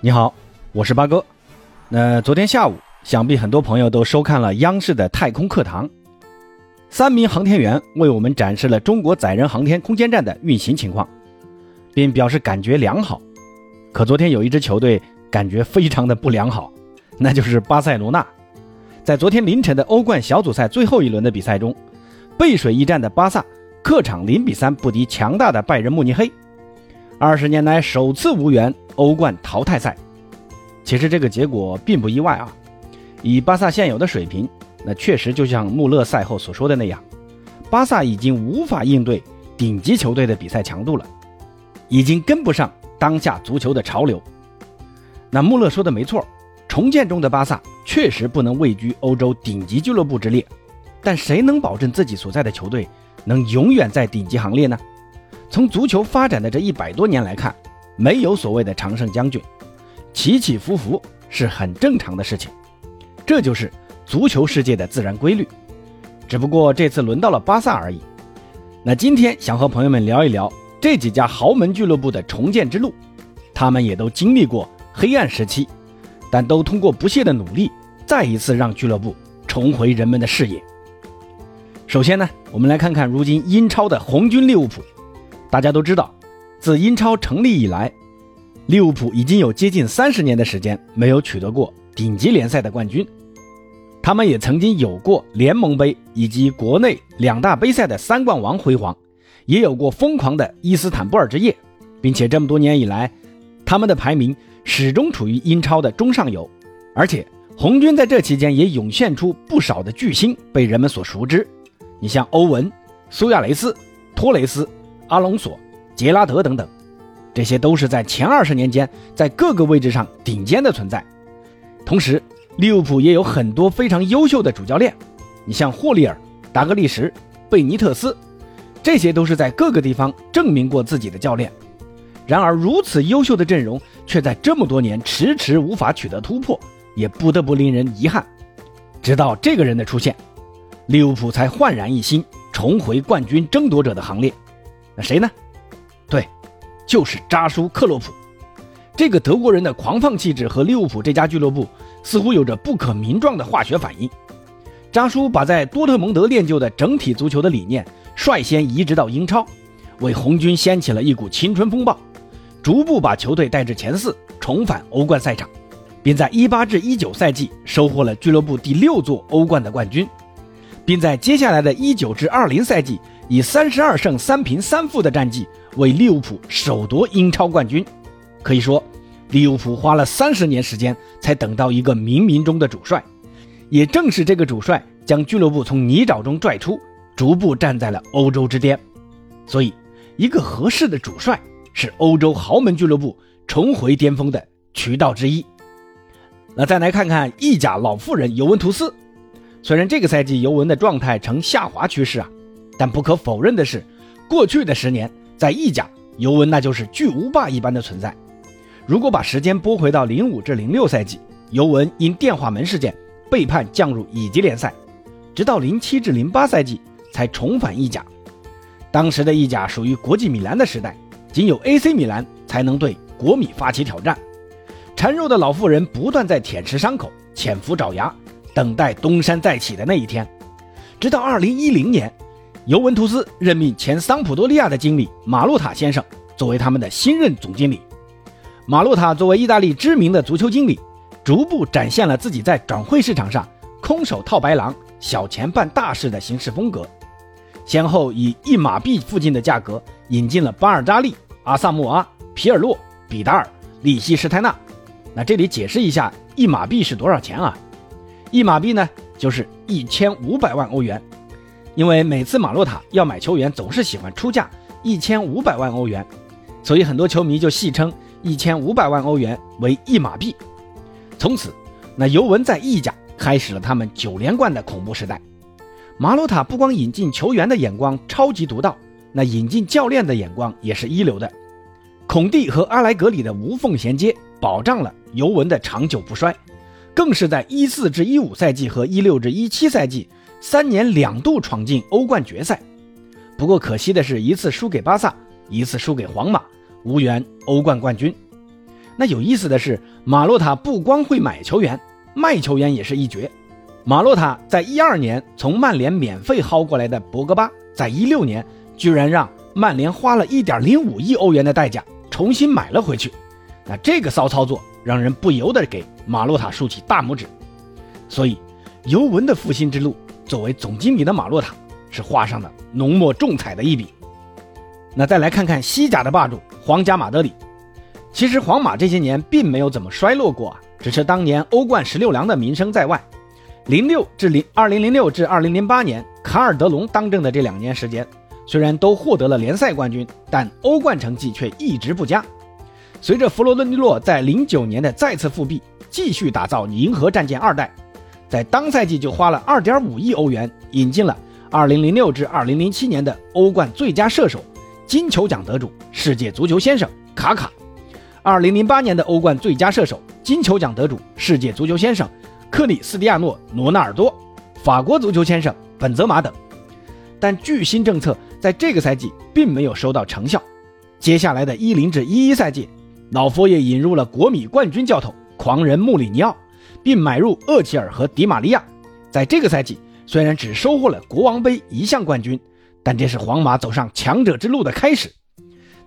你好，我是八哥。那昨天下午，想必很多朋友都收看了央视的太空课堂，三名航天员为我们展示了中国载人航天空间站的运行情况，并表示感觉良好。可昨天有一支球队感觉非常的不良好，那就是巴塞罗那。在昨天凌晨的欧冠小组赛最后一轮的比赛中，背水一战的巴萨客场零比三不敌强大的拜仁慕尼黑，二十年来首次无缘。欧冠淘汰赛，其实这个结果并不意外啊。以巴萨现有的水平，那确实就像穆勒赛后所说的那样，巴萨已经无法应对顶级球队的比赛强度了，已经跟不上当下足球的潮流。那穆勒说的没错，重建中的巴萨确实不能位居欧洲顶级俱乐部之列，但谁能保证自己所在的球队能永远在顶级行列呢？从足球发展的这一百多年来看。没有所谓的常胜将军，起起伏伏是很正常的事情，这就是足球世界的自然规律。只不过这次轮到了巴萨而已。那今天想和朋友们聊一聊这几家豪门俱乐部的重建之路，他们也都经历过黑暗时期，但都通过不懈的努力，再一次让俱乐部重回人们的视野。首先呢，我们来看看如今英超的红军利物浦，大家都知道。自英超成立以来，利物浦已经有接近三十年的时间没有取得过顶级联赛的冠军。他们也曾经有过联盟杯以及国内两大杯赛的三冠王辉煌，也有过疯狂的伊斯坦布尔之夜，并且这么多年以来，他们的排名始终处于英超的中上游。而且红军在这期间也涌现出不少的巨星被人们所熟知，你像欧文、苏亚雷斯、托雷斯、阿隆索。杰拉德等等，这些都是在前二十年间在各个位置上顶尖的存在。同时，利物浦也有很多非常优秀的主教练，你像霍利尔、达格利什、贝尼特斯，这些都是在各个地方证明过自己的教练。然而，如此优秀的阵容却在这么多年迟迟无法取得突破，也不得不令人遗憾。直到这个人的出现，利物浦才焕然一新，重回冠军争夺者的行列。那谁呢？就是扎叔克洛普，这个德国人的狂放气质和利物浦这家俱乐部似乎有着不可名状的化学反应。扎叔把在多特蒙德练就的整体足球的理念率先移植到英超，为红军掀起了一股青春风暴，逐步把球队带至前四，重返欧冠赛场，并在一八至一九赛季收获了俱乐部第六座欧冠的冠军，并在接下来的一九至二零赛季以三十二胜三平三负的战绩。为利物浦首夺英超冠军，可以说，利物浦花了三十年时间才等到一个冥冥中的主帅。也正是这个主帅将俱乐部从泥沼中拽出，逐步站在了欧洲之巅。所以，一个合适的主帅是欧洲豪门俱乐部重回巅峰的渠道之一。那再来看看意甲老妇人尤文图斯，虽然这个赛季尤文的状态呈下滑趋势啊，但不可否认的是，过去的十年。在意甲，尤文那就是巨无霸一般的存在。如果把时间拨回到零五至零六赛季，尤文因电话门事件被判降入乙级联赛，直到零七至零八赛季才重返意甲。当时的意甲属于国际米兰的时代，仅有 AC 米兰才能对国米发起挑战。孱弱的老妇人不断在舔舐伤口、潜伏爪牙，等待东山再起的那一天。直到二零一零年。尤文图斯任命前桑普多利亚的经理马洛塔先生作为他们的新任总经理。马洛塔作为意大利知名的足球经理，逐步展现了自己在转会市场上空手套白狼、小钱办大事的行事风格。先后以一马币附近的价格引进了巴尔扎利、阿萨莫阿、皮尔洛、比达尔、利希施泰纳。那这里解释一下，一马币是多少钱啊？一马币呢，就是一千五百万欧元。因为每次马洛塔要买球员，总是喜欢出价一千五百万欧元，所以很多球迷就戏称一千五百万欧元为一马币。从此，那尤文在意甲开始了他们九连冠的恐怖时代。马洛塔不光引进球员的眼光超级独到，那引进教练的眼光也是一流的。孔蒂和阿莱格里的无缝衔接，保障了尤文的长久不衰，更是在一四至一五赛季和一六至一七赛季。三年两度闯进欧冠决赛，不过可惜的是，一次输给巴萨，一次输给皇马，无缘欧冠冠军。那有意思的是，马洛塔不光会买球员，卖球员也是一绝。马洛塔在一二年从曼联免费薅过来的博格巴，在一六年居然让曼联花了一点零五亿欧元的代价重新买了回去。那这个骚操作让人不由得给马洛塔竖起大拇指。所以，尤文的复兴之路，作为总经理的马洛塔是画上了浓墨重彩的一笔。那再来看看西甲的霸主皇家马德里。其实皇马这些年并没有怎么衰落过啊，只是当年欧冠十六郎的名声在外。零六至零二零零六至二零零八年，卡尔德隆当政的这两年时间，虽然都获得了联赛冠军，但欧冠成绩却一直不佳。随着弗洛伦蒂诺在零九年的再次复辟，继续打造银河战舰二代，在当赛季就花了二点五亿欧元引进了二零零六至二零零七年的欧冠最佳射手、金球奖得主、世界足球先生卡卡。二零零八年的欧冠最佳射手、金球奖得主、世界足球先生克里斯蒂亚诺·罗纳尔多、法国足球先生本泽马等，但巨星政策在这个赛季并没有收到成效。接下来的一零至一一赛季，老佛爷引入了国米冠军教头狂人穆里尼奥，并买入厄齐尔和迪马利亚。在这个赛季，虽然只收获了国王杯一项冠军，但这是皇马走上强者之路的开始。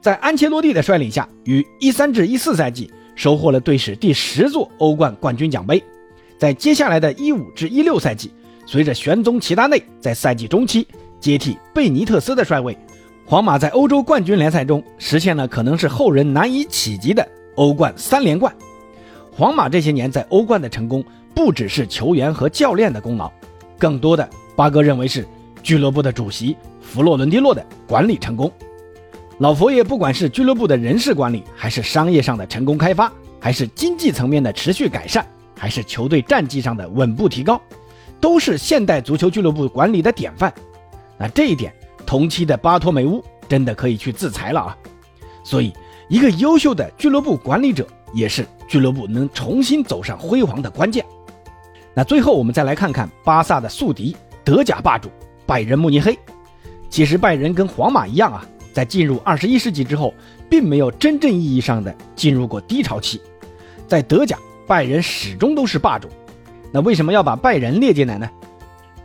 在安切洛蒂的率领下，于一三至一四赛季收获了队史第十座欧冠冠军奖杯。在接下来的一五至一六赛季，随着玄宗齐达内在赛季中期接替贝尼特斯的帅位，皇马在欧洲冠军联赛中实现了可能是后人难以企及的欧冠三连冠。皇马这些年在欧冠的成功，不只是球员和教练的功劳，更多的巴哥认为是俱乐部的主席弗洛伦蒂诺的管理成功。老佛爷不管是俱乐部的人事管理，还是商业上的成功开发，还是经济层面的持续改善，还是球队战绩上的稳步提高，都是现代足球俱乐部管理的典范。那这一点，同期的巴托梅乌真的可以去自裁了啊！所以，一个优秀的俱乐部管理者，也是俱乐部能重新走上辉煌的关键。那最后，我们再来看看巴萨的宿敌——德甲霸主拜仁慕尼黑。其实，拜仁跟皇马一样啊。在进入二十一世纪之后，并没有真正意义上的进入过低潮期。在德甲，拜仁始终都是霸主。那为什么要把拜仁列进来呢？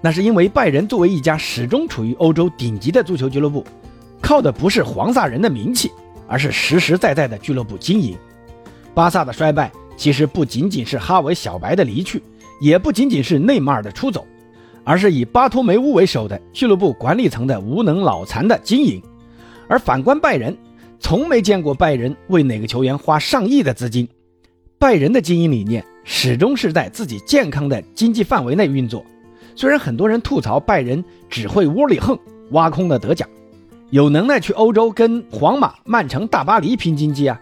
那是因为拜仁作为一家始终处于欧洲顶级的足球俱乐部，靠的不是黄萨人的名气，而是实实在在的俱乐部经营。巴萨的衰败其实不仅仅是哈维小白的离去，也不仅仅是内马尔的出走，而是以巴托梅乌为首的俱乐部管理层的无能脑残的经营。而反观拜仁，从没见过拜仁为哪个球员花上亿的资金。拜仁的经营理念始终是在自己健康的经济范围内运作。虽然很多人吐槽拜仁只会窝里横，挖空了德甲，有能耐去欧洲跟皇马、曼城、大巴黎拼经济啊，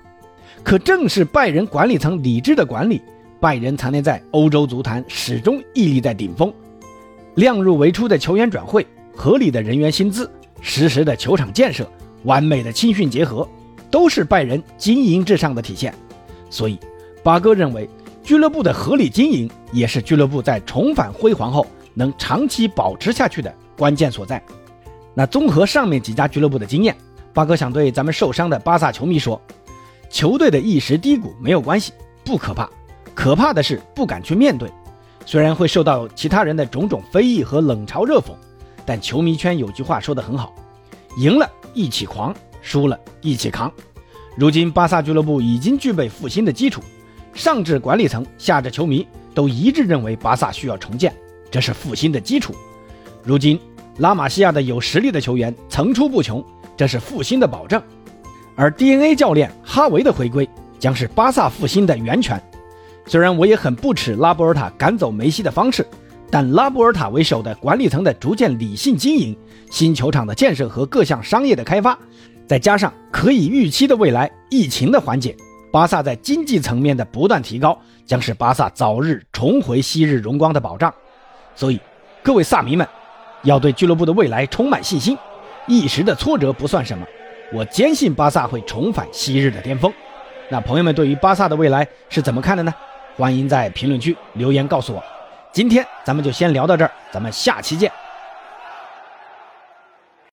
可正是拜仁管理层理智的管理，拜仁才能在欧洲足坛始终屹立在顶峰。量入为出的球员转会，合理的人员薪资，实时的球场建设。完美的青训结合，都是拜仁经营至上的体现。所以，八哥认为，俱乐部的合理经营也是俱乐部在重返辉煌后能长期保持下去的关键所在。那综合上面几家俱乐部的经验，八哥想对咱们受伤的巴萨球迷说：球队的一时低谷没有关系，不可怕，可怕的是不敢去面对。虽然会受到其他人的种种非议和冷嘲热讽，但球迷圈有句话说得很好：赢了。一起狂，输了一起扛。如今巴萨俱乐部已经具备复兴的基础，上至管理层，下至球迷都一致认为巴萨需要重建，这是复兴的基础。如今拉玛西亚的有实力的球员层出不穷，这是复兴的保证。而 DNA 教练哈维的回归将是巴萨复兴的源泉。虽然我也很不耻拉波尔塔赶走梅西的方式。但拉波尔塔为首的管理层的逐渐理性经营、新球场的建设和各项商业的开发，再加上可以预期的未来疫情的缓解，巴萨在经济层面的不断提高，将是巴萨早日重回昔日荣光的保障。所以，各位萨迷们，要对俱乐部的未来充满信心。一时的挫折不算什么，我坚信巴萨会重返昔日的巅峰。那朋友们对于巴萨的未来是怎么看的呢？欢迎在评论区留言告诉我。今天咱们就先聊到这儿，咱们下期见。